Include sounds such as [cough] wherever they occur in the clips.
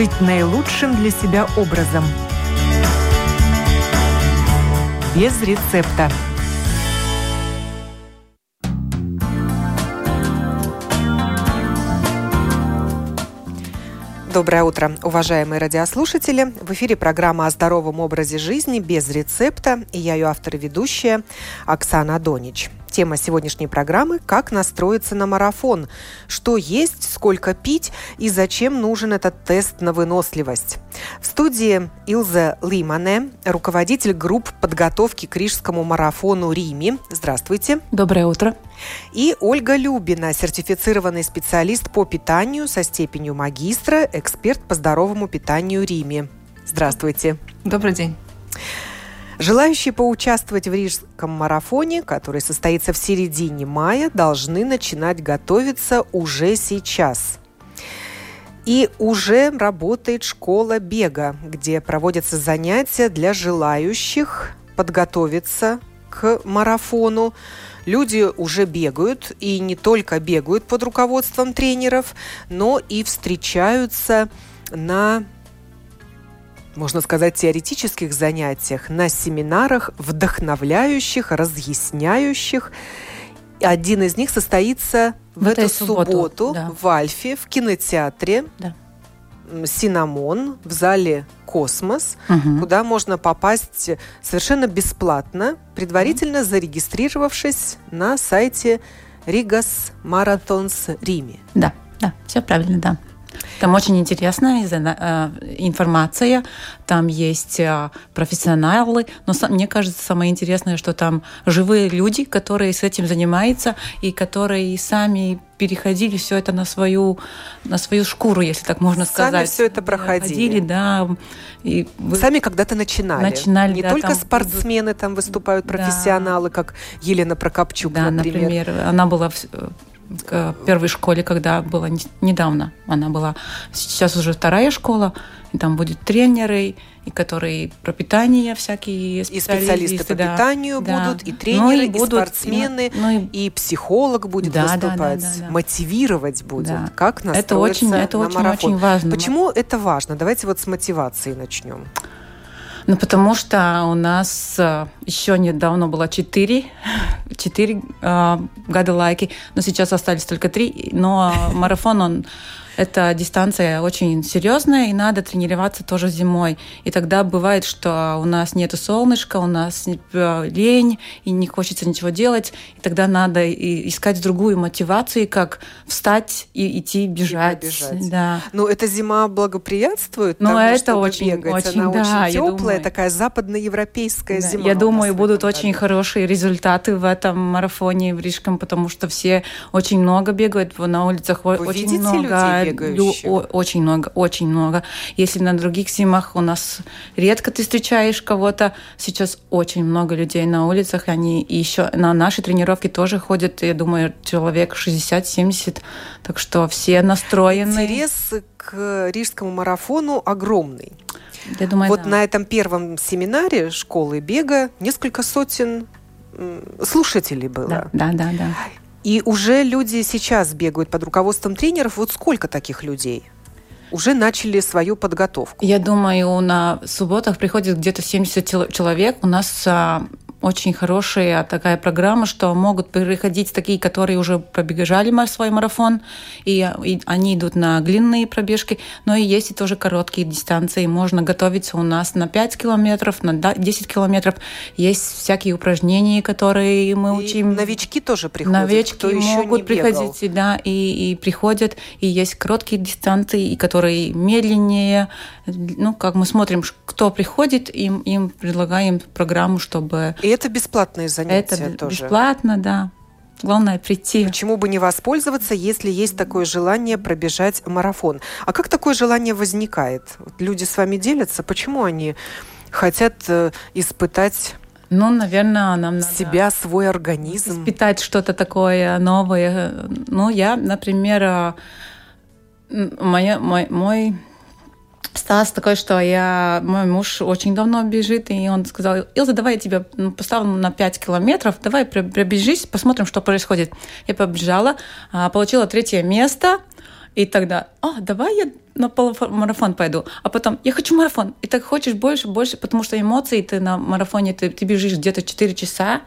жить наилучшим для себя образом. Без рецепта. Доброе утро, уважаемые радиослушатели. В эфире программа о здоровом образе жизни без рецепта. И я ее автор и ведущая Оксана Донич. Тема сегодняшней программы – как настроиться на марафон, что есть, сколько пить и зачем нужен этот тест на выносливость. В студии Илза Лимане, руководитель групп подготовки к рижскому марафону Риме. Здравствуйте. Доброе утро. И Ольга Любина, сертифицированный специалист по питанию со степенью магистра, эксперт по здоровому питанию Риме. Здравствуйте. Добрый день. Желающие поучаствовать в Рижском марафоне, который состоится в середине мая, должны начинать готовиться уже сейчас. И уже работает школа бега, где проводятся занятия для желающих подготовиться к марафону. Люди уже бегают, и не только бегают под руководством тренеров, но и встречаются на можно сказать, теоретических занятиях, на семинарах, вдохновляющих, разъясняющих. Один из них состоится в, в эту субботу, субботу да. в Альфе, в кинотеатре. Да. Cinamon в зале Космос, угу. куда можно попасть совершенно бесплатно, предварительно зарегистрировавшись на сайте Rīgas maratons Rimi. Да, да, все правильно, да. Там очень интересная э, информация, там есть э, профессионалы, но мне кажется, самое интересное, что там живые люди, которые с этим занимаются и которые сами переходили все это на свою, на свою шкуру, если так можно Сами сказать. Сами все это проходили. Проходили, да. И вы... Сами когда-то начинали. Начинали, Не да, только там... спортсмены там выступают, профессионалы, да. как Елена Прокопчук, да, например. например. Она была к первой школе, когда была недавно. Она была сейчас уже вторая школа, и там будут тренеры, и которые про питание всякие специалисты. И специалисты по да, питанию да. будут, и тренеры, ну, и, будут, и спортсмены, ну, и, и психолог будет да, выступать, да, да, да, да. мотивировать будет, да. как настроиться это очень, это на очень, марафон. Очень важно. Почему это важно? Давайте вот с мотивации начнем. Ну, потому что у нас э, еще недавно было четыре, четыре э, года лайки, но сейчас остались только три. Но марафон, он эта дистанция очень серьезная, и надо тренироваться тоже зимой. И тогда бывает, что у нас нет солнышка, у нас э, лень, и не хочется ничего делать, и тогда надо искать другую мотивацию, как встать и идти бежать. И побежать. да. Ну, эта зима благоприятствует Но тому, это очень, бегать. очень, Она да, очень теплая, такая западноевропейская да, зима. Я думаю, будут очень хорошие результаты в этом марафоне в Рижском, потому что все очень много бегают на улицах, Вы очень видите много людей бегающих? Очень много, очень много. Если на других зимах у нас редко ты встречаешь кого-то, сейчас очень много людей на улицах, они еще на наши тренировки тоже ходят, я думаю, человек 60-70, так что все настроены. Интерес к рижскому марафону огромный. Я думаю, вот да. на этом первом семинаре школы бега несколько сотен слушателей было. Да, да, да. да. И уже люди сейчас бегают под руководством тренеров. Вот сколько таких людей? уже начали свою подготовку? Я думаю, на субботах приходит где-то 70 человек. У нас а, очень хорошая такая программа, что могут приходить такие, которые уже пробежали свой марафон, и, и они идут на длинные пробежки, но и есть и тоже короткие дистанции. Можно готовиться у нас на 5 километров, на 10 километров. Есть всякие упражнения, которые мы и учим. новички тоже приходят, Новички могут приходить, да, и, и приходят. И есть короткие дистанции, и которые медленнее. Ну, как мы смотрим, кто приходит, им, им предлагаем программу, чтобы... И это бесплатные занятия это тоже? бесплатно, да. Главное прийти. Почему бы не воспользоваться, если есть такое желание пробежать марафон? А как такое желание возникает? Люди с вами делятся, почему они хотят э, испытать ну, наверное, нам надо себя, свой организм. Испытать что-то такое новое. Ну, я, например, э, моя, мой, мой Стас такой, что я, мой муж очень давно бежит, и он сказал, Илза, давай я тебя ну, поставлю на 5 километров, давай пробежись, посмотрим, что происходит. Я побежала, а, получила третье место, И тогда, а, давай я на полумарафон пойду. А потом, я хочу марафон. И так хочешь больше, больше, потому что эмоции ты на марафоне, ты, ты бежишь где-то 4 часа,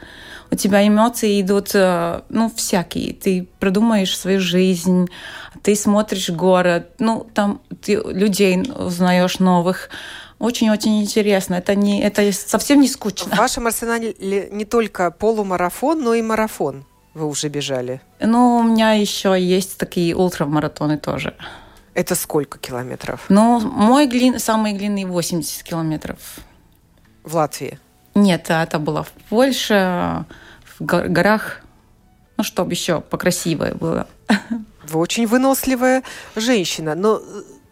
у тебя эмоции идут, э, ну, всякие. Ты продумаешь свою жизнь, ты смотришь город, ну, там ты людей узнаешь новых. Очень-очень интересно. Это, не, это совсем не скучно. В вашем арсенале не только полумарафон, но и марафон вы уже бежали? Ну, у меня еще есть такие ультрамаратоны тоже. Это сколько километров? Ну, мой глин, самый длинный 80 километров. В Латвии? Нет, это было в Польше, в горах. Ну, чтобы еще покрасивее было. Вы очень выносливая женщина, но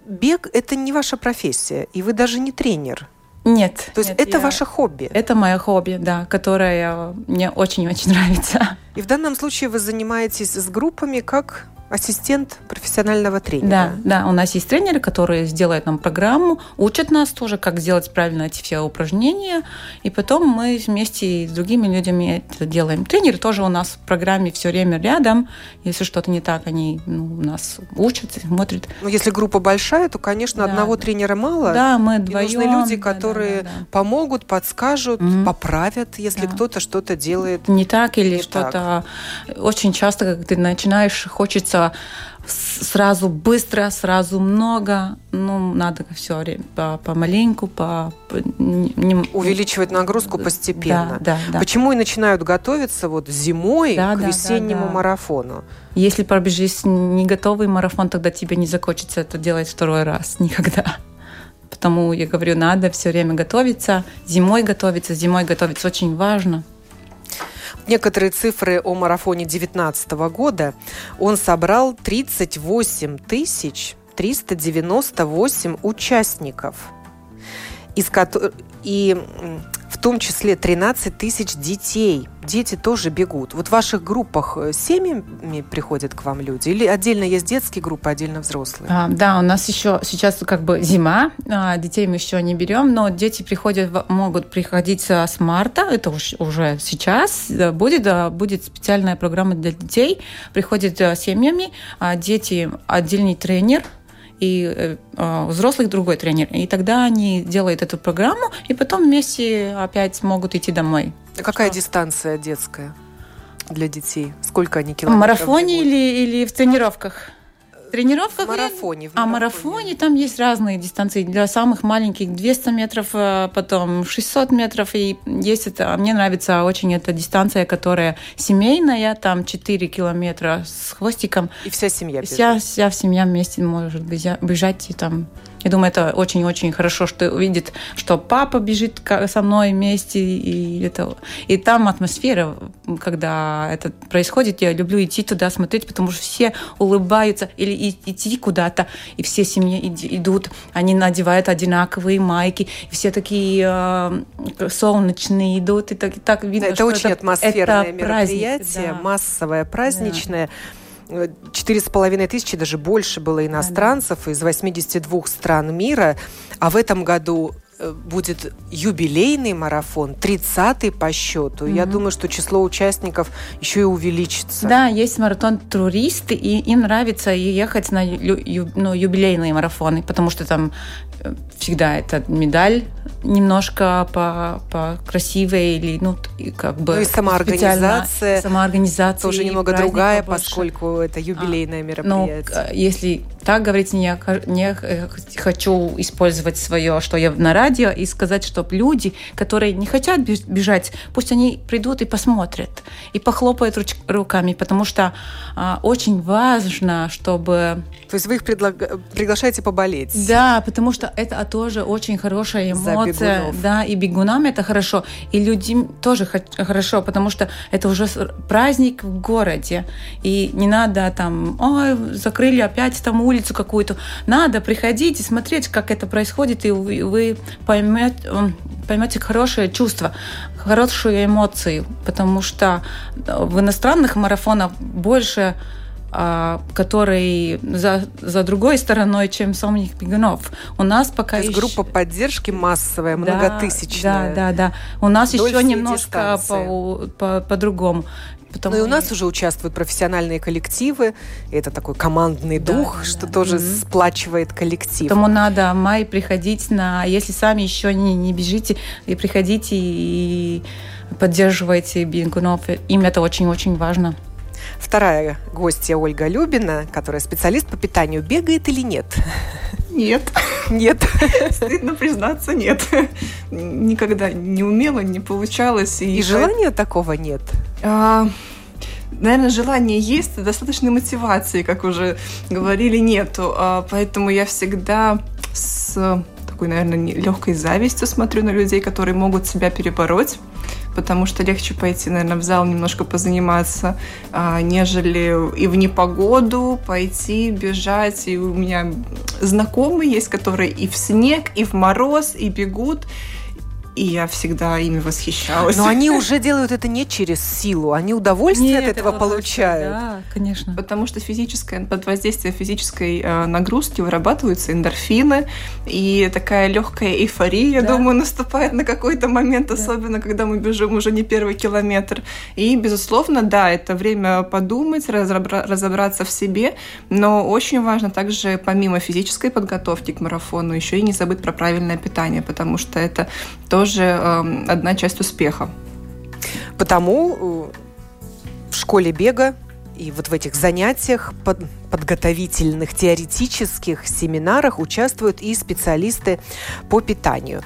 бег – это не ваша профессия, и вы даже не тренер. Нет. То есть нет, это я... ваше хобби? Это мое хобби, да, которое мне очень-очень нравится. И в данном случае вы занимаетесь с группами как ассистент профессионального тренера. Да, да, у нас есть тренеры, которые сделают нам программу, учат нас тоже, как сделать правильно эти все упражнения, и потом мы вместе с другими людьми это делаем. Тренеры тоже у нас в программе все время рядом, если что-то не так, они ну, нас учат, смотрят. Ну, если группа большая, то, конечно, да, одного тренера мало. Да, мы вдвоем. И нужны люди, которые да, да, да, помогут, подскажут, mm-hmm. поправят, если да. кто-то что-то делает не так или что-то. Очень часто, как ты начинаешь, хочется сразу быстро, сразу много. Ну, надо все время по, помаленьку, по, по не, увеличивать нагрузку постепенно. Да, да, да. Почему и начинают готовиться вот зимой да, к да, весеннему да, да. марафону? Если пробежишь не готовый марафон, тогда тебе не захочется это делать второй раз [laughs] никогда. Потому я говорю, надо все время готовиться, зимой готовиться, зимой готовиться очень важно. Некоторые цифры о марафоне 2019 года. Он собрал 38 тысяч 398 участников, из которых и том числе 13 тысяч детей. Дети тоже бегут. Вот в ваших группах э, семьями приходят к вам люди? Или отдельно есть детские группы, отдельно взрослые? А, да, у нас еще сейчас как бы зима, а, детей мы еще не берем, но дети приходят, могут приходить с марта, это уже сейчас будет, будет специальная программа для детей, приходят э, семьями, а дети отдельный тренер – и э, взрослых другой тренер. И тогда они делают эту программу, и потом вместе опять могут идти домой. А какая что? дистанция детская для детей? Сколько они километров? В марафоне или, или в тренировках? Тренировках. В марафоне. В марафоне. А марафоне там есть разные дистанции. Для самых маленьких 200 метров, э, потом 600 метров. И есть это... Мне нравится очень эта дистанция, которая семейная, там 4 километра с хвостиком. И вся семья бежит. Вся, вся семья вместе может бежать и там я думаю, это очень-очень хорошо, что увидит, что папа бежит со мной вместе, и, это, и там атмосфера, когда это происходит, я люблю идти туда смотреть, потому что все улыбаются, или идти куда-то, и все семьи идут, они надевают одинаковые майки, и все такие э, солнечные идут, и так, и так видно, это что очень это, атмосферное это мероприятие, да. массовое, праздничное. Да четыре с половиной тысячи, даже больше было иностранцев из 82 стран мира. А в этом году э, будет юбилейный марафон, 30-й по счету. Mm-hmm. Я думаю, что число участников еще и увеличится. Да, есть маратон туристы, и им нравится ехать на ю, ну, юбилейные марафоны, потому что там всегда это медаль немножко по, по красивой или ну как бы ну и самоорганизация самоорганизация тоже немного другая больше. поскольку это юбилейное а, мероприятие ну, если так говорить не, не хочу использовать свое что я на радио и сказать чтобы люди которые не хотят бежать пусть они придут и посмотрят и похлопают руч, руками потому что а, очень важно чтобы то есть вы их предлаг... приглашаете поболеть да потому что это тоже очень хорошая эмоция. Да, и бегунам это хорошо, и людям тоже хорошо, потому что это уже праздник в городе, и не надо там, ой, закрыли опять там улицу какую-то. Надо приходить и смотреть, как это происходит, и вы поймете, поймете хорошее чувство, хорошие эмоции, потому что в иностранных марафонах больше который за, за другой стороной, чем самих бегунов. У нас пока То есть еще... группа поддержки массовая, да, многотысячная. Да, да, да. У нас еще немножко по, по, по-другому. Потому ну и у нас уже участвуют профессиональные коллективы. Это такой командный да, дух, да, что да. тоже mm-hmm. сплачивает коллектив. Поэтому надо май приходить на... Если сами еще не, не бежите, и приходите и поддерживайте бегунов. Им это очень-очень важно. Вторая гостья Ольга Любина, которая специалист по питанию, бегает или нет? Нет. Нет. Стыдно признаться, нет. Никогда не умела, не получалось. И, и желания такого нет? А, наверное, желание есть, достаточной мотивации, как уже говорили, нету. А, поэтому я всегда с такой, наверное, легкой завистью смотрю на людей, которые могут себя перебороть потому что легче пойти, наверное, в зал немножко позаниматься, а, нежели и в непогоду пойти бежать. И у меня знакомые есть, которые и в снег, и в мороз, и бегут и я всегда ими восхищалась. Но они уже делают это не через силу, они удовольствие Нет, от этого получают. Да, конечно. Потому что физическое, под воздействием физической э, нагрузки вырабатываются эндорфины, и такая легкая эйфория, да. думаю, наступает на какой-то момент, да. особенно когда мы бежим уже не первый километр. И, безусловно, да, это время подумать, разобра- разобраться в себе, но очень важно также, помимо физической подготовки к марафону, еще и не забыть про правильное питание, потому что это то, тоже эм, одна часть успеха. Потому э, в школе бега и вот в этих занятиях, под, подготовительных, теоретических семинарах участвуют и специалисты по питанию.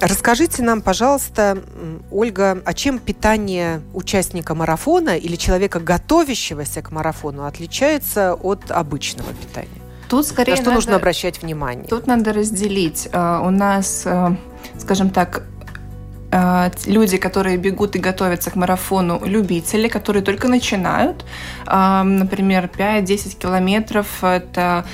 Расскажите нам, пожалуйста, Ольга, а чем питание участника марафона или человека, готовящегося к марафону, отличается от обычного питания? Тут скорее На что надо, нужно обращать внимание? Тут надо разделить. Э, у нас э, скажем так, э, люди, которые бегут и готовятся к марафону, любители, которые только начинают. Например, 5-10 километров – это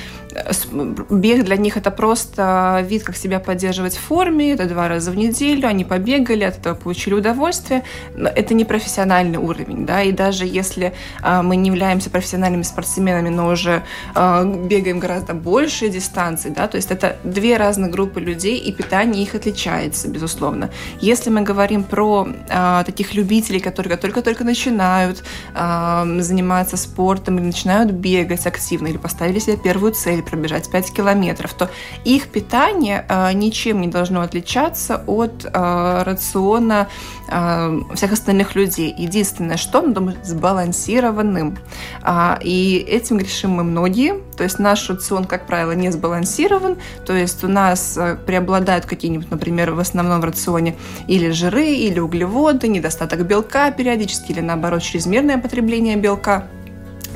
бег для них это просто вид, как себя поддерживать в форме, это два раза в неделю, они побегали, от этого получили удовольствие, но это не профессиональный уровень, да, и даже если а, мы не являемся профессиональными спортсменами, но уже а, бегаем гораздо больше дистанций, да, то есть это две разных группы людей, и питание их отличается, безусловно. Если мы говорим про а, таких любителей, которые только-только начинают заниматься спортом или начинают бегать активно, или поставили себе первую цель, пробежать 5 километров, то их питание э, ничем не должно отличаться от э, рациона э, всех остальных людей. Единственное, что оно должно быть сбалансированным. А, и этим грешим мы многие. То есть наш рацион, как правило, не сбалансирован. То есть у нас преобладают какие-нибудь, например, в основном в рационе или жиры, или углеводы, недостаток белка периодически, или наоборот чрезмерное потребление белка.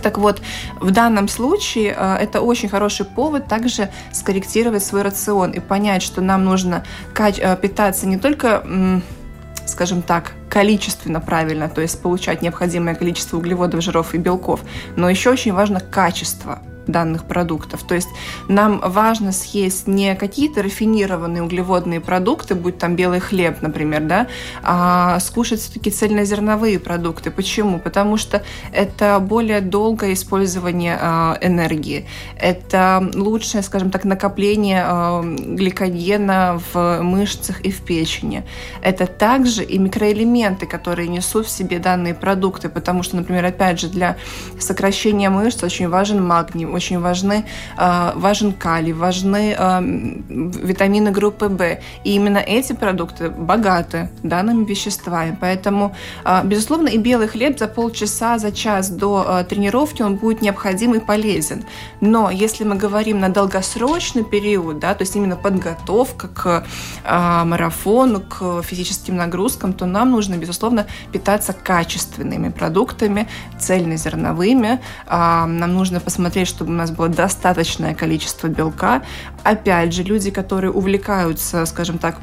Так вот, в данном случае э, это очень хороший повод также скорректировать свой рацион и понять, что нам нужно э, питаться не только скажем так, количественно правильно, то есть получать необходимое количество углеводов, жиров и белков, но еще очень важно качество – данных продуктов. То есть нам важно съесть не какие-то рафинированные углеводные продукты, будь там белый хлеб, например, да, а скушать все-таки цельнозерновые продукты. Почему? Потому что это более долгое использование э, энергии. Это лучшее, скажем так, накопление э, гликогена в мышцах и в печени. Это также и микроэлементы, которые несут в себе данные продукты, потому что, например, опять же, для сокращения мышц очень важен магний, очень важны, а, важен калий, важны а, витамины группы В. И именно эти продукты богаты данными веществами. Поэтому, а, безусловно, и белый хлеб за полчаса, за час до тренировки он будет необходим и полезен. Но если мы говорим на долгосрочный период, да, то есть именно подготовка к марафону, к физическим нагрузкам, то нам нужно, безусловно, питаться качественными продуктами, цельнозерновыми. Нам нужно посмотреть, что чтобы у нас было достаточное количество белка. Опять же, люди, которые увлекаются, скажем так,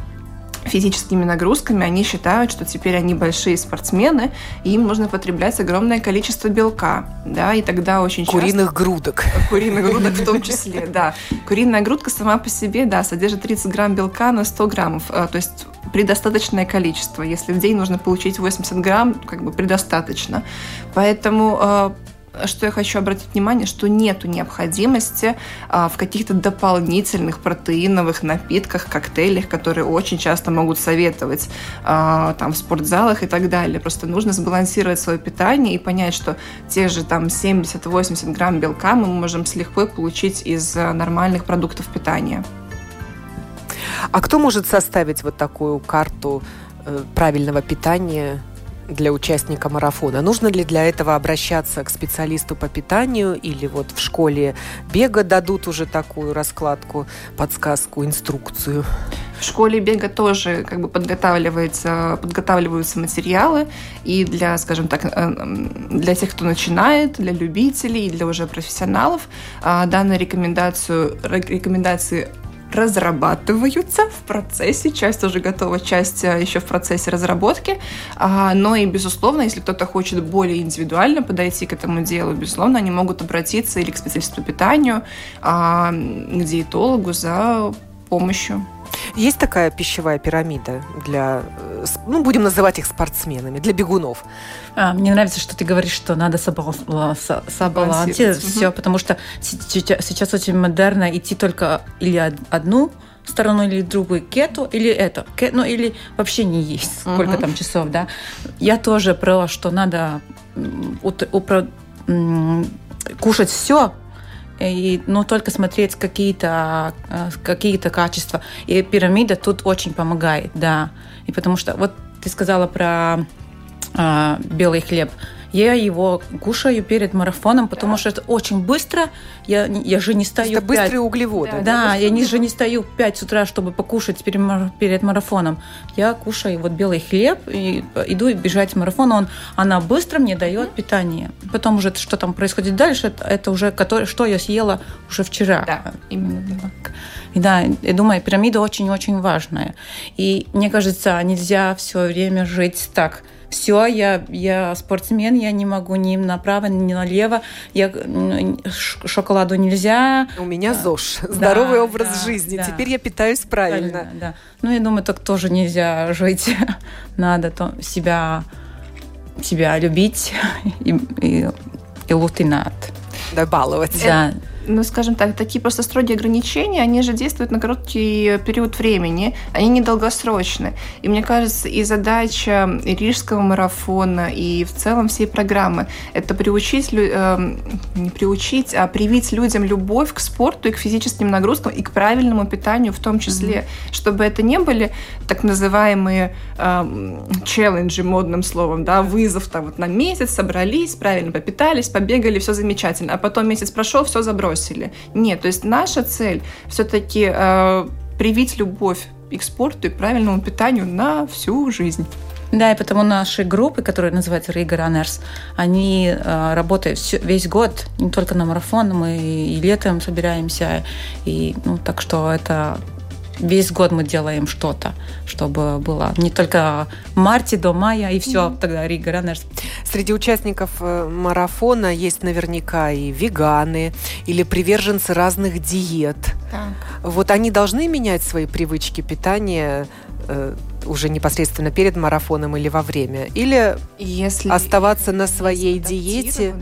физическими нагрузками, они считают, что теперь они большие спортсмены, и им нужно потреблять огромное количество белка, да, и тогда очень часто... Куриных грудок. Куриных грудок в том [laughs] числе, да. Куриная грудка сама по себе, да, содержит 30 грамм белка на 100 граммов, а, то есть предостаточное количество. Если в день нужно получить 80 грамм, как бы предостаточно. Поэтому а, что я хочу обратить внимание, что нету необходимости а, в каких-то дополнительных протеиновых напитках, коктейлях, которые очень часто могут советовать а, там в спортзалах и так далее. Просто нужно сбалансировать свое питание и понять, что те же там 70-80 грамм белка мы можем с лихвой получить из а, нормальных продуктов питания. А кто может составить вот такую карту э, правильного питания для участника марафона? Нужно ли для этого обращаться к специалисту по питанию или вот в школе бега дадут уже такую раскладку, подсказку, инструкцию? В школе бега тоже как бы подготавливается, подготавливаются материалы и для, скажем так, э, для тех, кто начинает, для любителей и для уже профессионалов а, данную рекомендацию, рекомендации разрабатываются в процессе, часть уже готова, часть э, еще в процессе разработки, а, но и, безусловно, если кто-то хочет более индивидуально подойти к этому делу, безусловно, они могут обратиться или к специалисту по питанию, а, к диетологу за помощью. Есть такая пищевая пирамида для, э, ну, будем называть их спортсменами, для бегунов? А, мне нравится, что ты говоришь, что надо собалансировать все, угу. потому что сейчас очень модерно идти только или одну сторону или другую кету или это ну или вообще не есть сколько угу. там часов да я тоже про что надо кушать все и, ну, только смотреть какие-то э, какие качества. И пирамида тут очень помогает, да. И потому что вот ты сказала про э, белый хлеб. Я его кушаю перед марафоном, потому что это очень быстро. Я, я же не стою Это 5... быстрые углеводы. Да, да я не, же не стою в 5 утра, чтобы покушать перед, перед марафоном. Я кушаю вот белый хлеб и иду бежать марафон. Он, она быстро мне дает питание. Потом уже что там происходит дальше, это, это уже который, что я съела уже вчера. Да, именно так. И да, я думаю, пирамида очень-очень важная. И мне кажется, нельзя все время жить так – все, я, я спортсмен, я не могу ни направо, ни налево, я, шоколаду нельзя. У меня ЗОЖ, здоровый да, образ да, жизни, да. теперь я питаюсь правильно. правильно да. Ну, я думаю, так тоже нельзя жить, [laughs] надо то, себя, себя любить [laughs] и, и, и лутинат. Да, баловать. Да ну, скажем так, такие просто строгие ограничения, они же действуют на короткий период времени, они недолгосрочны. И мне кажется, и задача и рижского марафона, и в целом всей программы – это приучить, э, не приучить, а привить людям любовь к спорту и к физическим нагрузкам, и к правильному питанию в том числе, mm-hmm. чтобы это не были так называемые э, челленджи, модным словом, да, вызов там вот на месяц, собрались, правильно попитались, побегали, все замечательно, а потом месяц прошел, все забросили бросили. Нет, то есть наша цель все-таки э, привить любовь к спорту, и правильному питанию на всю жизнь. Да, и потому наши группы, которые называются Riga Runners, они э, работают все, весь год, не только на марафон, мы и летом собираемся, и ну, так что это весь год мы делаем что-то, чтобы было не только в марте до мая, и все, mm-hmm. тогда Рига Раннерс. Среди участников э, марафона есть наверняка и веганы, или приверженцы разных диет. Так. Вот они должны менять свои привычки питания э, уже непосредственно перед марафоном или во время? Или Если оставаться на своей диете?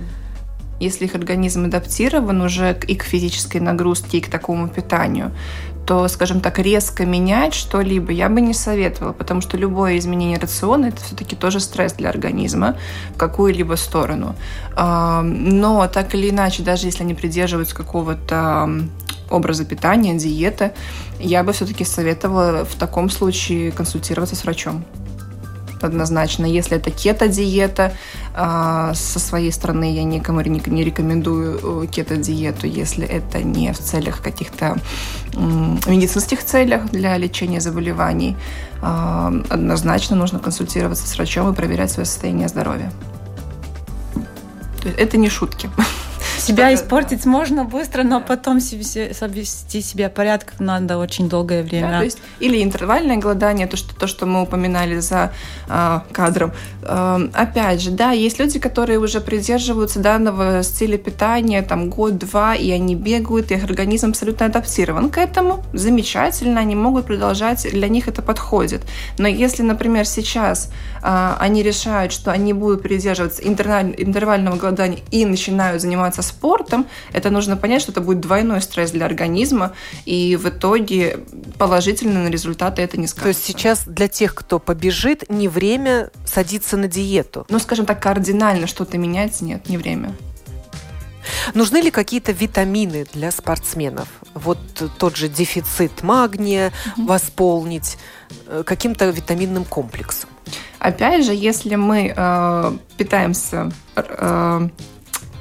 Если их организм адаптирован уже и к физической нагрузке, и к такому питанию, то, скажем так, резко менять что-либо я бы не советовала, потому что любое изменение рациона – это все-таки тоже стресс для организма в какую-либо сторону. Но так или иначе, даже если они придерживаются какого-то образа питания, диеты, я бы все-таки советовала в таком случае консультироваться с врачом однозначно. Если это кето-диета, а, со своей стороны я никому не рекомендую э, кето-диету, если это не в целях каких-то медицинских целях для лечения заболеваний. А, однозначно нужно консультироваться с врачом и проверять свое состояние здоровья. Это не шутки. Себя испортить можно быстро, но потом совести себя порядок надо очень долгое время. Да, то есть, или интервальное голодание, то, что, то, что мы упоминали за э, кадром. Э, опять же, да, есть люди, которые уже придерживаются данного стиля питания там год-два, и они бегают, и их организм абсолютно адаптирован к этому. Замечательно, они могут продолжать, для них это подходит. Но если, например, сейчас э, они решают, что они будут придерживаться интервального голодания и начинают заниматься спортом, это нужно понять, что это будет двойной стресс для организма, и в итоге положительно на результаты это не скажется. То есть сейчас для тех, кто побежит, не время садиться на диету? Ну, скажем так, кардинально что-то менять нет, не время. Нужны ли какие-то витамины для спортсменов? Вот тот же дефицит магния mm-hmm. восполнить э, каким-то витаминным комплексом? Опять же, если мы э, питаемся э,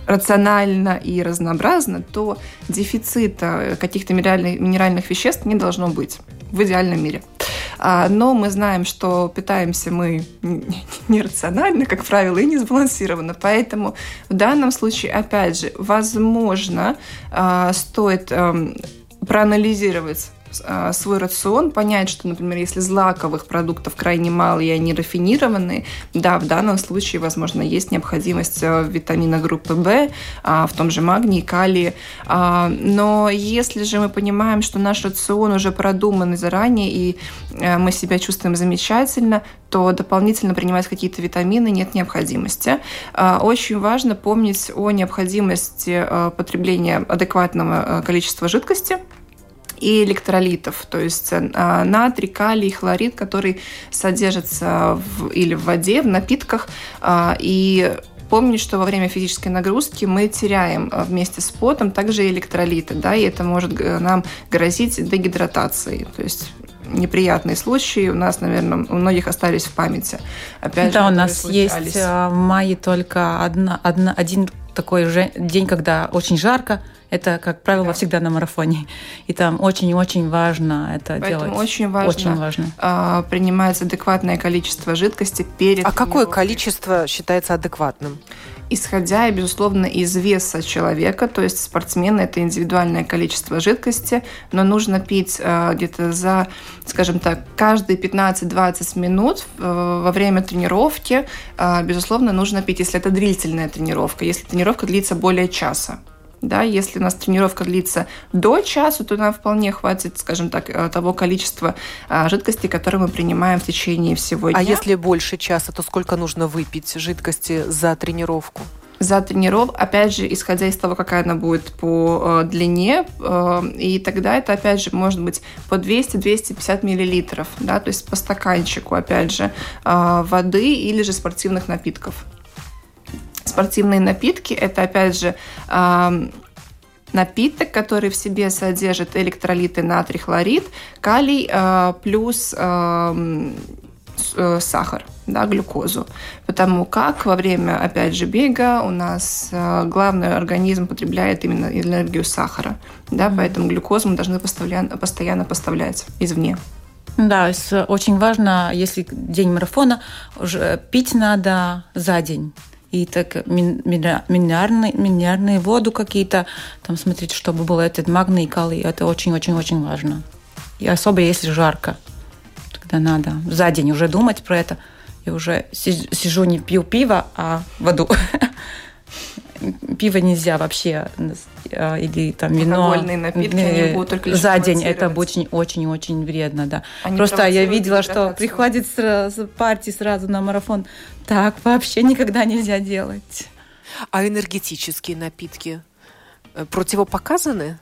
рационально и разнообразно, то дефицита каких-то минеральных, минеральных веществ не должно быть в идеальном мире. А, но мы знаем, что питаемся мы нерационально, как правило, и не сбалансированно. Поэтому в данном случае, опять же, возможно, а, стоит эм, проанализировать свой рацион, понять, что, например, если злаковых продуктов крайне мало и они рафинированные, да, в данном случае, возможно, есть необходимость э, витамина группы В, а, в том же магнии, калии. А, но если же мы понимаем, что наш рацион уже продуман заранее, и мы себя чувствуем замечательно, то дополнительно принимать какие-то витамины нет необходимости. Очень важно помнить о необходимости потребления адекватного количества жидкости, и электролитов, то есть э, натрий, калий, хлорид, который содержится в, или в воде, в напитках, а, и помнить, что во время физической нагрузки мы теряем э, вместе с потом также электролиты, да, и это может э, нам грозить дегидратацией, то есть неприятные случаи у нас, наверное, у многих остались в памяти. Опять да, же, у нас случались. есть в мае только одна, одна, один такой же день, когда очень жарко, это, как правило, да. всегда на марафоне. И там очень-очень важно это Поэтому делать. очень важно, очень важно. А, принимать адекватное количество жидкости перед А какое количество считается адекватным? исходя, безусловно, из веса человека, то есть спортсмены это индивидуальное количество жидкости, но нужно пить э, где-то за, скажем так, каждые 15-20 минут э, во время тренировки, э, безусловно, нужно пить, если это длительная тренировка, если тренировка длится более часа. Да, если у нас тренировка длится до часа, то нам вполне хватит, скажем так, э, того количества а, жидкости, которое мы принимаем в течение всего а дня. А если больше часа, то сколько нужно выпить жидкости за тренировку? за тренировку, опять же, исходя из того, какая она будет по э, длине, э, и тогда это, опять же, может быть по 200-250 миллилитров, да, то есть по стаканчику, опять же, э, воды или же спортивных напитков спортивные напитки. Это, опять же, напиток, который в себе содержит электролиты натрий, хлорид, калий а, плюс э, сахар, да, глюкозу. Потому как во время, опять же, бега у нас а, главный организм потребляет именно энергию сахара. Да. Поэтому глюкозу мы должны постоянно, постоянно поставлять извне. Да, очень важно, если день марафона, уже пить надо за день и так минеральные, минеральные воду какие-то, там смотреть, чтобы был этот магний калий. Это очень-очень-очень важно. И особо если жарко, тогда надо за день уже думать про это. И уже сижу, не пью пиво, а воду. [laughs] Пиво нельзя вообще или там вино. Алкогольные напитки они будут только за день. Это очень-очень-очень вредно, да. Они Просто я видела, что приходит сразу, партии сразу на марафон. Так вообще никогда нельзя делать. А энергетические напитки э, противопоказаны?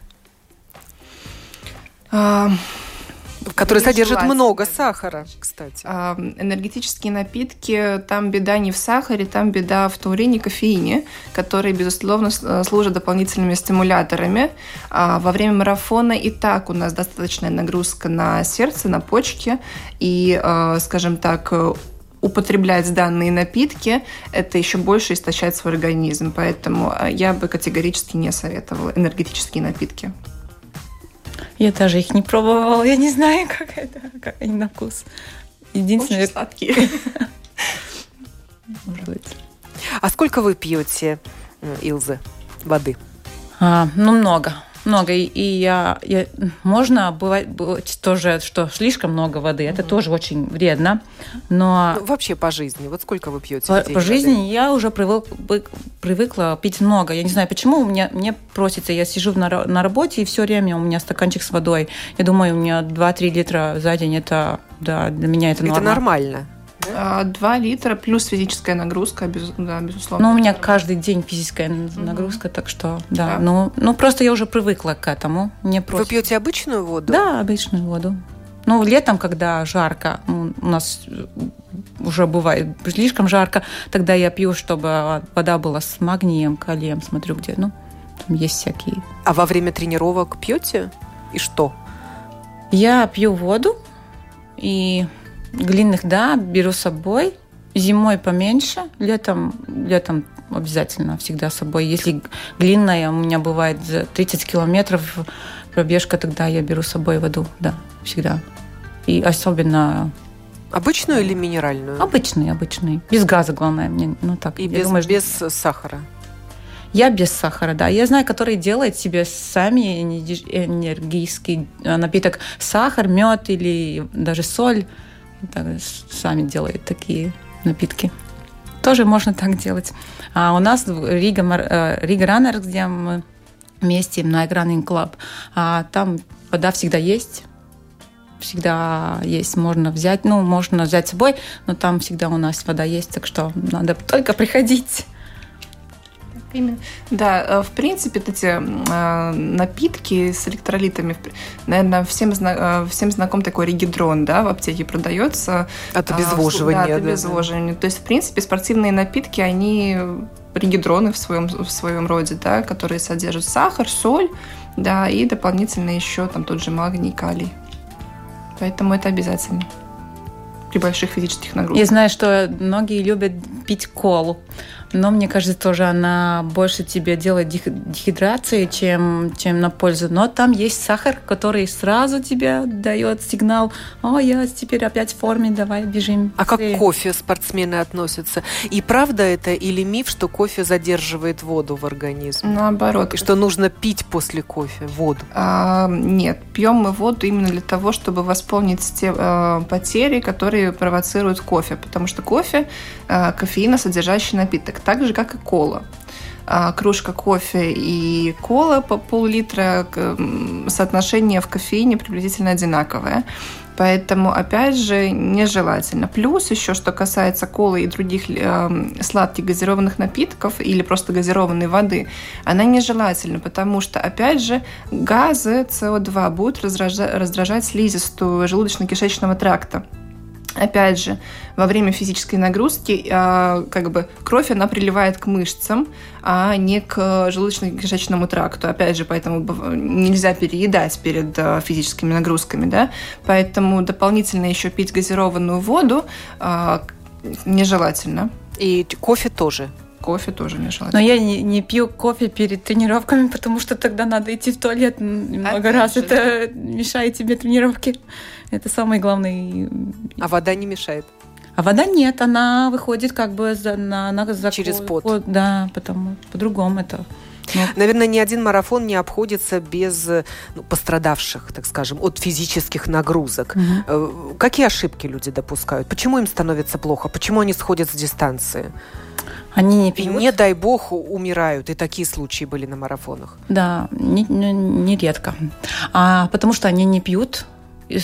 Которые содержат много сахара, кстати. А, энергетические напитки, там беда не в сахаре, там беда в турине, кофеине, которые, безусловно, э, служат дополнительными стимуляторами. А, во время марафона и так у нас достаточная нагрузка на сердце, на почки, и, э, скажем так, употреблять данные напитки, это еще больше истощает свой организм. Поэтому э, я бы категорически не советовала энергетические напитки. Я даже их не пробовала, я не знаю, как это, как они на вкус. Единственное... Очень сладкие. [laughs] Может быть. А сколько вы пьете, Илза, воды? А, ну, много много. И, и я, я, можно бывать, бывать тоже, что слишком много воды. Это тоже очень вредно. Но ну, вообще по жизни, вот сколько вы пьете? По, по жизни я уже привык, привыкла пить много. Я не знаю, почему у меня мне просится. Я сижу на, на работе и все время у меня стаканчик с водой. Я думаю, у меня 2-3 литра за день это да, для меня это норма. Это нормально. А, два литра плюс физическая нагрузка, без, да, безусловно. Ну, у меня каждый день физическая нагрузка, так что, да. да. Ну, ну, просто я уже привыкла к этому. Мне просто... Вы пьете обычную воду? Да, обычную воду. Ну, летом, когда жарко, у нас уже бывает слишком жарко, тогда я пью, чтобы вода была с магнием, калием, смотрю, где, ну, там есть всякие. А во время тренировок пьете? И что? Я пью воду и Глинных, да, беру с собой. Зимой поменьше, летом, летом обязательно всегда с собой. Если глинная, у меня бывает за 30 километров пробежка, тогда я беру с собой воду, да, всегда. И особенно Обычную или минеральную? Обычный, обычный. Без газа, главное. Мне, ну так. И без, думаю, без сахара? Я без сахара, да. Я знаю, которые делают себе сами энергийский напиток. Сахар, мед или даже соль так, сами делает такие напитки. Тоже можно так делать. А у нас Рига, э, Рига Раннер, где мы вместе на Running Club, а там вода всегда есть. Всегда есть, можно взять, ну, можно взять с собой, но там всегда у нас вода есть, так что надо только приходить. Именно. Да, э, в принципе, эти э, напитки с электролитами, наверное, всем, зна- э, всем знаком такой регидрон, да, в аптеке продается. От обезвоживания. Да, от обезвоживания. Да. То есть, в принципе, спортивные напитки, они регидроны в своем, в своем роде, да, которые содержат сахар, соль, да, и дополнительно еще там тот же магний, калий. Поэтому это обязательно при больших физических нагрузках. Я знаю, что многие любят пить колу но мне кажется, тоже она больше тебе делает дехидрации, чем, чем на пользу. Но там есть сахар, который сразу тебе дает сигнал, о, я теперь опять в форме, давай бежим. А как к кофе спортсмены относятся? И правда это или миф, что кофе задерживает воду в организме? Наоборот. И что нужно пить после кофе воду? А, нет, пьем мы воду именно для того, чтобы восполнить те а, потери, которые провоцируют кофе, потому что кофе а, кофеиносодержащий напиток так же, как и кола. А, кружка кофе и кола по пол-литра, соотношение в кофеине приблизительно одинаковое. Поэтому, опять же, нежелательно. Плюс еще, что касается колы и других э, сладких газированных напитков или просто газированной воды, она нежелательна, потому что, опять же, газы СО2 будут раздражать, раздражать слизистую желудочно-кишечного тракта. Опять же, во время физической нагрузки а, как бы кровь она приливает к мышцам, а не к желудочно-кишечному тракту. Опять же, поэтому нельзя переедать перед а, физическими нагрузками, да. Поэтому дополнительно еще пить газированную воду а, нежелательно. И кофе тоже кофе тоже нежелательно. Но я не, не пью кофе перед тренировками, потому что тогда надо идти в туалет много Опять раз. Же. Это мешает тебе тренировке. Это самый главный... А вода не мешает? А вода нет, она выходит как бы за, на, на за через пот. пот. Да, потому по-другому это. Ну. Наверное, ни один марафон не обходится без ну, пострадавших, так скажем, от физических нагрузок. Угу. Какие ошибки люди допускают? Почему им становится плохо? Почему они сходят с дистанции? Они не пьют. И не дай бог умирают. И такие случаи были на марафонах. Да, нередко. Не, не редко. а, потому что они не пьют,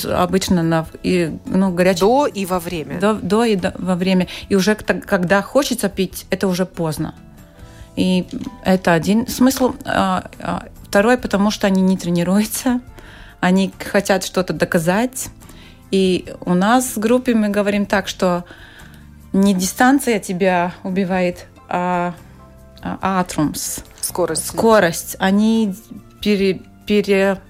обычно на и, ну, горячий... До и во время. До, до и до, во время. И уже когда хочется пить, это уже поздно. И это один смысл. А, а, второй, потому что они не тренируются, они хотят что-то доказать. И у нас в группе мы говорим так, что не дистанция тебя убивает, а, а атрумс. Скорость. Скорость. Они пере, пере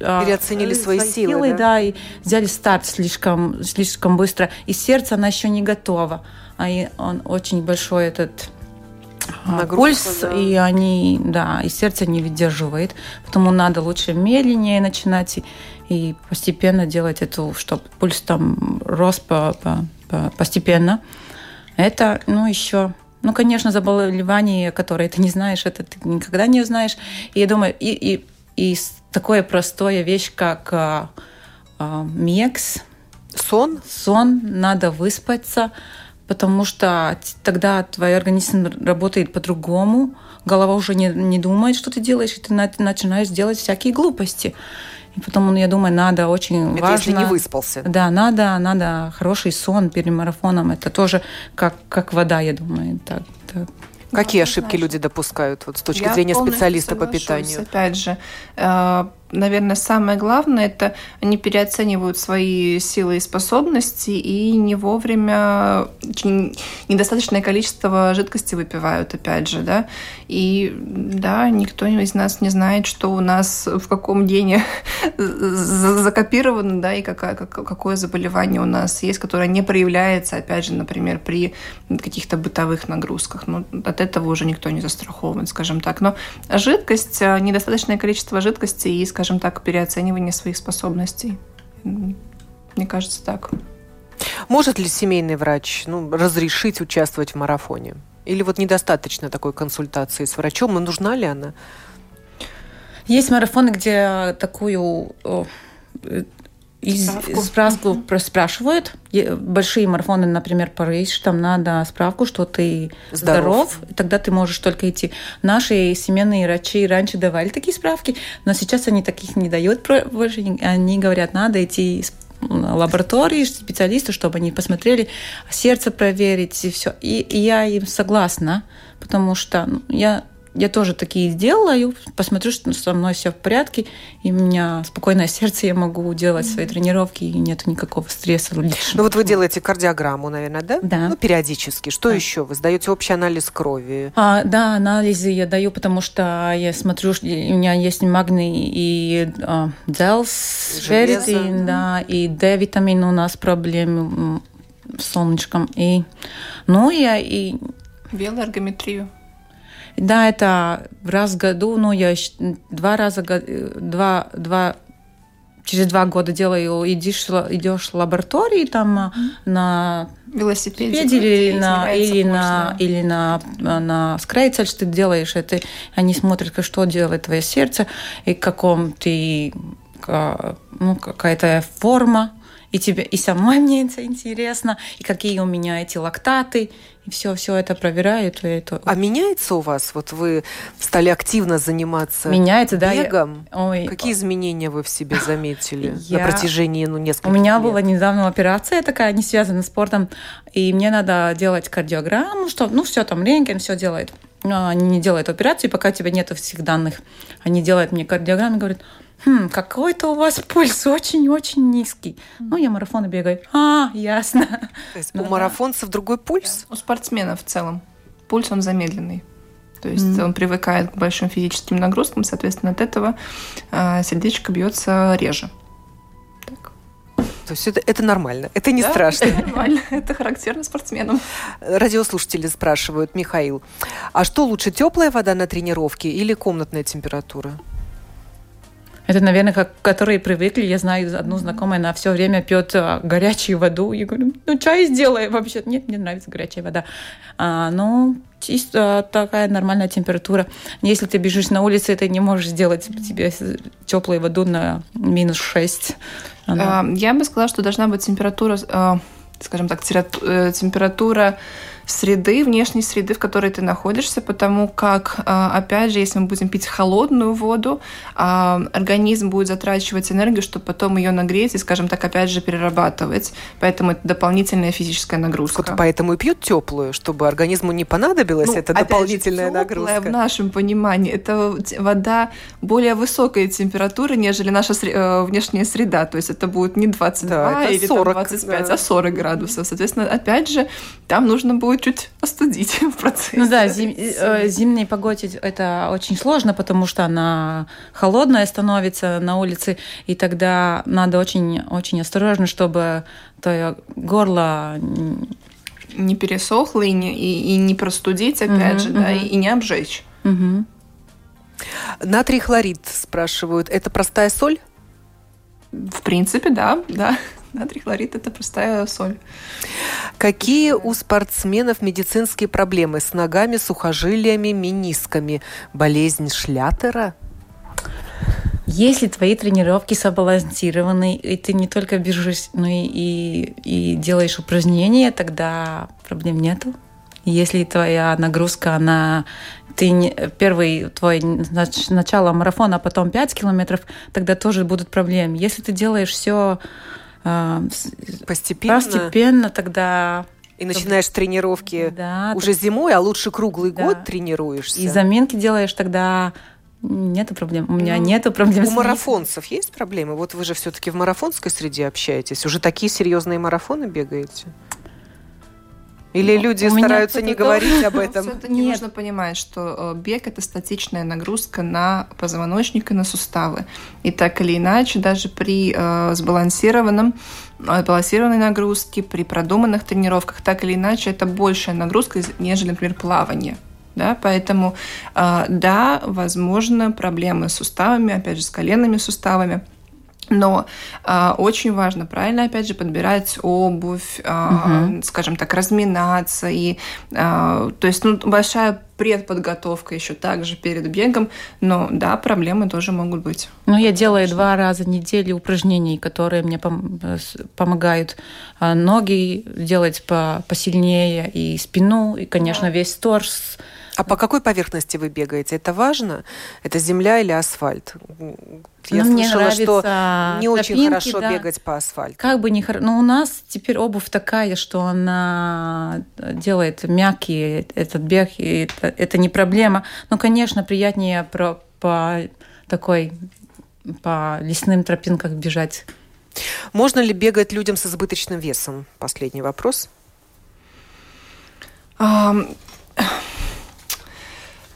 а, переоценили свои, свои силы, силы да? да, и взяли старт слишком, слишком быстро. И сердце, она еще не готова. А и он очень большой этот а, Нагрузка, пульс, да. и они, да, и сердце не выдерживает. Поэтому надо лучше медленнее начинать и, и постепенно делать это, чтобы пульс там рос по, по, по, постепенно. Это, ну, еще Ну, конечно, заболевание, которое ты не знаешь, это ты никогда не узнаешь. И я думаю, и, и, и такое простое вещь, как а, а, МЕКС. Сон? Сон, надо выспаться, потому что тогда твой организм работает по-другому, голова уже не, не думает, что ты делаешь, и ты начинаешь делать всякие глупости. И потом, я думаю, надо очень это важно... если не выспался. Да, надо, надо хороший сон перед марафоном. Это тоже как, как вода, я думаю. Так, так. Какие ну, ошибки люди допускают вот, с точки я зрения специалиста по питанию? Опять же, э, наверное, самое главное, это они переоценивают свои силы и способности и не вовремя недостаточное количество жидкости выпивают, опять же, да. И да, никто из нас не знает, что у нас в каком гене [laughs] закопировано, да, и какое, какое заболевание у нас есть, которое не проявляется, опять же, например, при каких-то бытовых нагрузках. Ну, от этого уже никто не застрахован, скажем так. Но жидкость, недостаточное количество жидкости и, скажем так, переоценивание своих способностей. Мне кажется, так. Может ли семейный врач ну, разрешить участвовать в марафоне? Или вот недостаточно такой консультации с врачом, и нужна ли она? Есть марафоны, где такую из, справку mm-hmm. спрашивают. Большие марафоны, например, Париж, там надо справку, что ты здоров. здоров. Тогда ты можешь только идти. Наши семейные врачи раньше давали такие справки, но сейчас они таких не дают больше. Они говорят, надо идти лаборатории, специалисты, чтобы они посмотрели, сердце проверить и все. И, и я им согласна, потому что ну, я я тоже такие делаю, посмотрю, что со мной все в порядке, и у меня спокойное сердце, я могу делать свои тренировки, и нет никакого стресса. Ну вот вы делаете кардиограмму, наверное, да? Да. Ну, периодически. Что да. еще? Вы сдаете общий анализ крови? А, да, анализы я даю, потому что я смотрю, что у меня есть магний и а, делс, ферритин, да, и D-витамин у нас проблемы с солнышком. И, ну, я и... Белую эргометрию. Да, это раз в году, но я два раза, два, два, через два года делаю, идешь, идешь в лаборатории там mm-hmm. на велосипеде или на или на или на на скрейцель, что ты делаешь это они смотрят что делает твое сердце и каком ты ну, какая-то форма и тебе и самой [laughs] мне это интересно, и какие у меня эти лактаты, все, все это проверяют. И это... А меняется у вас? Вот вы стали активно заниматься меняется, бегом. Да, я... Ой. Какие изменения вы в себе [laughs] заметили я... на протяжении ну, нескольких У меня лет? была недавно операция такая, не связанная с спортом, и мне надо делать кардиограмму, что, ну, все там, рентген, все делает. Они не делают операции, пока у тебя нет всех данных. Они делают мне кардиограмму и говорят, хм, какой-то у вас пульс очень-очень низкий. Ну, я марафоны бегаю. А, ясно. То есть ну, у марафонцев да. другой пульс? У спортсменов в целом. Пульс, он замедленный. То есть mm-hmm. он привыкает к большим физическим нагрузкам, соответственно, от этого э, сердечко бьется реже. То есть это, это нормально, это не да, страшно. Это нормально, [laughs] это характерно спортсменам. Радиослушатели спрашивают, Михаил, а что лучше, теплая вода на тренировке или комнатная температура? Это, наверное, как, которые привыкли. Я знаю одну знакомую, она все время пьет а, горячую воду. Я говорю, ну чай сделай вообще. Нет, мне нравится горячая вода. А, ну, чисто такая нормальная температура. Если ты бежишь на улице, ты не можешь сделать тебе теплую воду на минус 6. Она... Я бы сказала, что должна быть температура, а, скажем так, э, температура среды, внешней среды, в которой ты находишься, потому как, а, опять же, если мы будем пить холодную воду, а, организм будет затрачивать энергию, чтобы потом ее нагреть и, скажем так, опять же, перерабатывать. Поэтому это дополнительная физическая нагрузка. Вот поэтому и пьют теплую, чтобы организму не понадобилась ну, эта дополнительная же, нагрузка. в нашем понимании это вода более высокой температуры, нежели наша э, внешняя среда. То есть это будет не 22 да, или 40, 25, да. а 40 градусов. Соответственно, опять же, там нужно будет чуть остудить [laughs] в процессе. Ну да, зим, э, зимней погоде это очень сложно, потому что она холодная становится на улице, и тогда надо очень, очень осторожно, чтобы твое горло не пересохло и не, и, и не простудить, опять угу, же, угу. да, и, и не обжечь. Угу. Натрий хлорид, спрашивают, это простая соль? В принципе, да, да. Натрий хлорид – это простая соль. Какие у спортсменов медицинские проблемы с ногами, сухожилиями, менисками? Болезнь Шлятера? Если твои тренировки сбалансированы, и ты не только бежишь, но и, и, и делаешь упражнения, тогда проблем нету. Если твоя нагрузка, она ты не, первый твой нач, начало марафона, а потом 5 километров, тогда тоже будут проблемы. Если ты делаешь все постепенно, постепенно, тогда и начинаешь тренировки да, уже так... зимой, а лучше круглый да. год тренируешься. И заминки делаешь, тогда Нету проблем. У меня ну, нету проблем. У марафонцев есть проблемы? Вот вы же все-таки в марафонской среде общаетесь. Уже такие серьезные марафоны бегаете? Или ну, люди стараются не говорить об этом? Это не нужно понимать, что э, бег это статичная нагрузка на позвоночник и на суставы. И так или иначе, даже при э, сбалансированном э, сбалансированной нагрузке, при продуманных тренировках, так или иначе, это большая нагрузка, нежели, например, плавание. Да, поэтому, э, да, возможно, проблемы с суставами, опять же, с коленными суставами – но э, очень важно правильно, опять же, подбирать обувь, э, угу. скажем так, разминаться. И, э, то есть ну, большая предподготовка еще также перед бегом, но да, проблемы тоже могут быть. Ну, я делаю Конечно. два раза в неделю упражнений, которые мне пом помогают ноги делать по посильнее, и спину, и, конечно, да. весь торс а по какой поверхности вы бегаете? Это важно? Это земля или асфальт? Я ну, слышала, что не очень хорошо да. бегать по асфальту. Как бы не хорошо. Но у нас теперь обувь такая, что она делает мягкий этот бег, и это, это не проблема. Но, конечно, приятнее про, по такой по лесным тропинкам бежать. Можно ли бегать людям с избыточным весом? Последний вопрос. Um,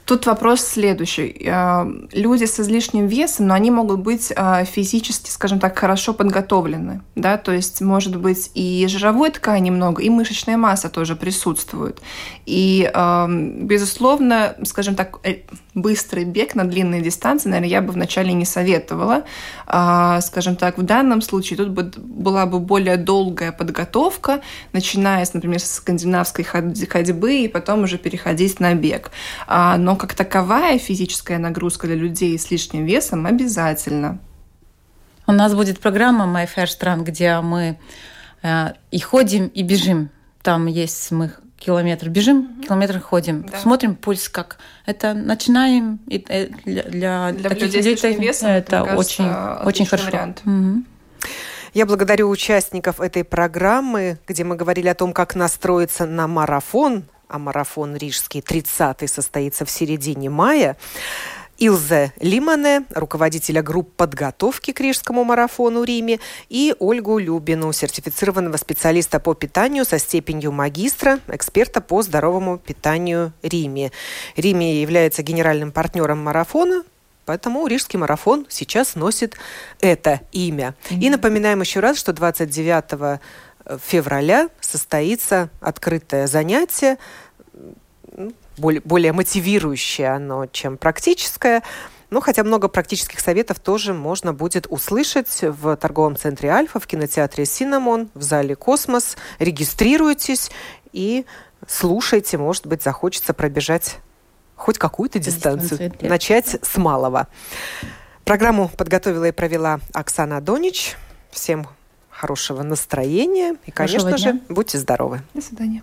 Тут вопрос следующий. Э, люди с излишним весом, но они могут быть э, физически, скажем так, хорошо подготовлены. Да? То есть, может быть, и жировой ткани много, и мышечная масса тоже присутствует. И, эм, безусловно, скажем так, э, быстрый бег на длинные дистанции, наверное, я бы вначале не советовала. А, скажем так, в данном случае тут бы, была бы более долгая подготовка, начиная, с, например, с скандинавской ходьбы и потом уже переходить на бег. А, но как таковая физическая нагрузка для людей с лишним весом обязательно. У нас будет программа My First Run, где мы э, и ходим, и бежим. Там есть мы километр бежим, mm-hmm. километр ходим, да. смотрим пульс как. Это начинаем и, э, для, для, для таких людей с весом, это кажется, очень, очень хорошо. Вариант. Mm-hmm. Я благодарю участников этой программы, где мы говорили о том, как настроиться на марафон, а марафон рижский 30-й состоится в середине мая. Илзе Лимане, руководителя групп подготовки к Рижскому марафону Риме, и Ольгу Любину, сертифицированного специалиста по питанию со степенью магистра, эксперта по здоровому питанию Риме. Риме является генеральным партнером марафона, Поэтому Рижский марафон сейчас носит это имя. Mm-hmm. И напоминаем еще раз, что 29 февраля состоится открытое занятие более, более мотивирующее оно, чем практическое. Ну, хотя много практических советов тоже можно будет услышать в торговом центре «Альфа», в кинотеатре «Cinamon», в зале «Космос». Регистрируйтесь и слушайте. Может быть, захочется пробежать хоть какую-то дистанцию. Начать с малого. Программу подготовила и провела Оксана Донич. Всем хорошего настроения и, конечно же, будьте здоровы. До свидания.